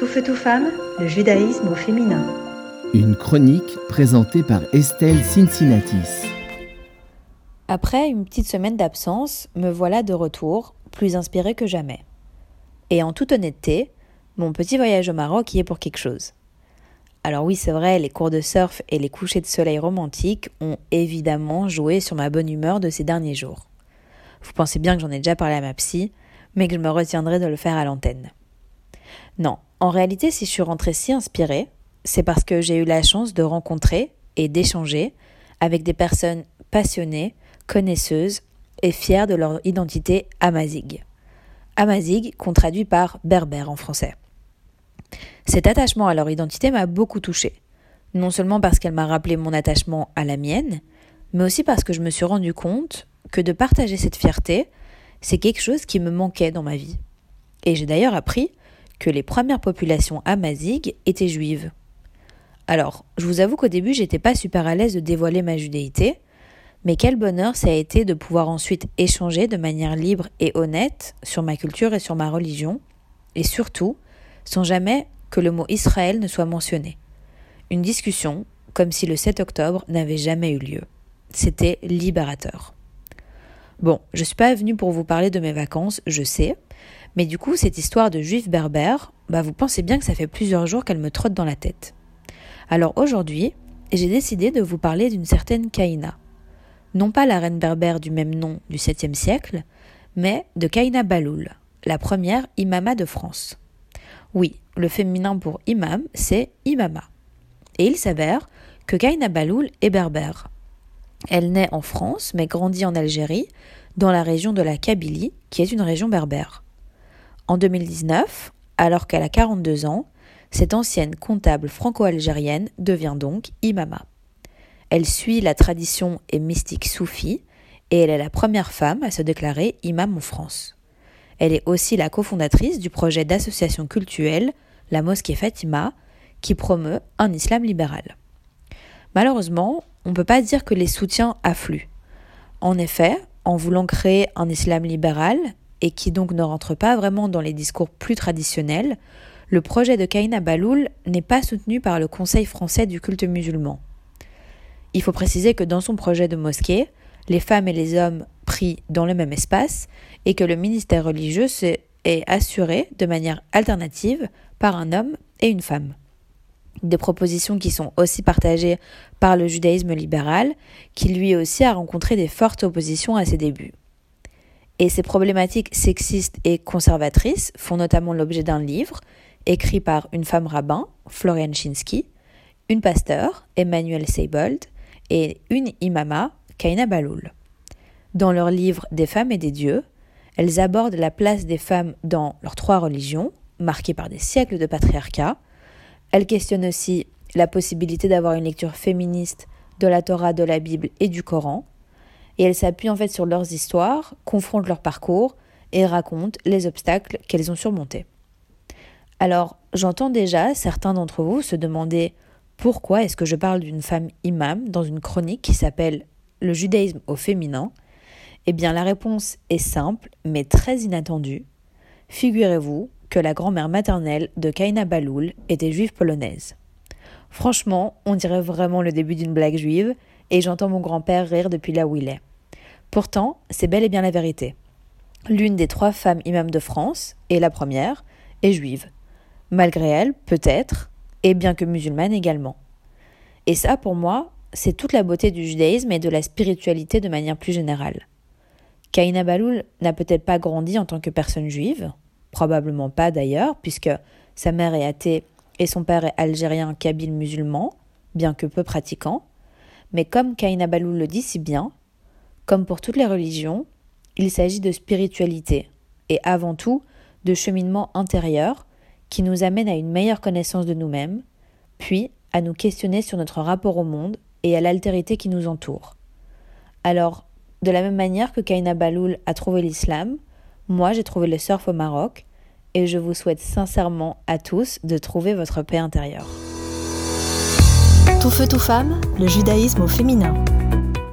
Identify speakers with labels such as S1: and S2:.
S1: Tout feu tout femme, le judaïsme au féminin.
S2: Une chronique présentée par Estelle Cincinnatis.
S3: Après une petite semaine d'absence, me voilà de retour, plus inspirée que jamais. Et en toute honnêteté, mon petit voyage au Maroc y est pour quelque chose. Alors oui, c'est vrai, les cours de surf et les couchers de soleil romantiques ont évidemment joué sur ma bonne humeur de ces derniers jours. Vous pensez bien que j'en ai déjà parlé à ma psy, mais que je me retiendrai de le faire à l'antenne. Non, en réalité, si je suis rentrée si inspirée, c'est parce que j'ai eu la chance de rencontrer et d'échanger avec des personnes passionnées, connaisseuses et fières de leur identité amazigh. Amazigh qu'on traduit par berbère en français. Cet attachement à leur identité m'a beaucoup touchée. Non seulement parce qu'elle m'a rappelé mon attachement à la mienne, mais aussi parce que je me suis rendu compte que de partager cette fierté, c'est quelque chose qui me manquait dans ma vie. Et j'ai d'ailleurs appris que les premières populations amazighes étaient juives. Alors, je vous avoue qu'au début, j'étais pas super à l'aise de dévoiler ma judéité, mais quel bonheur ça a été de pouvoir ensuite échanger de manière libre et honnête sur ma culture et sur ma religion, et surtout, sans jamais que le mot Israël ne soit mentionné. Une discussion comme si le 7 octobre n'avait jamais eu lieu. C'était libérateur. Bon, je suis pas venue pour vous parler de mes vacances, je sais, mais du coup, cette histoire de juifs berbères, bah vous pensez bien que ça fait plusieurs jours qu'elle me trotte dans la tête. Alors aujourd'hui, j'ai décidé de vous parler d'une certaine Kaina. Non pas la reine berbère du même nom du 7e siècle, mais de Kaina Baloul, la première imama de France. Oui, le féminin pour imam, c'est imama. Et il s'avère que Kaina Baloul est berbère. Elle naît en France, mais grandit en Algérie, dans la région de la Kabylie, qui est une région berbère. En 2019, alors qu'elle a 42 ans, cette ancienne comptable franco-algérienne devient donc imama. Elle suit la tradition et mystique soufie et elle est la première femme à se déclarer imam en France. Elle est aussi la cofondatrice du projet d'association cultuelle La Mosquée Fatima, qui promeut un islam libéral. Malheureusement, on ne peut pas dire que les soutiens affluent. En effet, en voulant créer un islam libéral, et qui donc ne rentre pas vraiment dans les discours plus traditionnels, le projet de Kaina Baloul n'est pas soutenu par le Conseil français du culte musulman. Il faut préciser que dans son projet de mosquée, les femmes et les hommes pris dans le même espace et que le ministère religieux est assuré de manière alternative par un homme et une femme. Des propositions qui sont aussi partagées par le judaïsme libéral, qui lui aussi a rencontré des fortes oppositions à ses débuts. Et ces problématiques sexistes et conservatrices font notamment l'objet d'un livre écrit par une femme rabbin, Florian Chinsky, une pasteur, Emmanuel Seibold, et une imama, Kaina Baloul. Dans leur livre Des femmes et des dieux, elles abordent la place des femmes dans leurs trois religions, marquées par des siècles de patriarcat. Elles questionnent aussi la possibilité d'avoir une lecture féministe de la Torah, de la Bible et du Coran. Et elles s'appuient en fait sur leurs histoires, confrontent leur parcours et racontent les obstacles qu'elles ont surmontés. Alors, j'entends déjà certains d'entre vous se demander pourquoi est-ce que je parle d'une femme imam dans une chronique qui s'appelle Le judaïsme au féminin? Eh bien, la réponse est simple, mais très inattendue. Figurez-vous que la grand-mère maternelle de Kaina Baloul était juive polonaise. Franchement, on dirait vraiment le début d'une blague juive, et j'entends mon grand-père rire depuis là où il est. Pourtant, c'est bel et bien la vérité. L'une des trois femmes imams de France, et la première, est juive. Malgré elle, peut-être, et bien que musulmane également. Et ça, pour moi, c'est toute la beauté du judaïsme et de la spiritualité de manière plus générale. Kaina Baloul n'a peut-être pas grandi en tant que personne juive, probablement pas d'ailleurs, puisque sa mère est athée et son père est algérien kabyle musulman, bien que peu pratiquant. Mais comme Kaina Baloul le dit si bien, comme pour toutes les religions, il s'agit de spiritualité et avant tout de cheminement intérieur qui nous amène à une meilleure connaissance de nous-mêmes, puis à nous questionner sur notre rapport au monde et à l'altérité qui nous entoure. Alors, de la même manière que Kaina Baloul a trouvé l'islam, moi j'ai trouvé le surf au Maroc et je vous souhaite sincèrement à tous de trouver votre paix intérieure.
S1: Tout feu, tout femme, le judaïsme au féminin.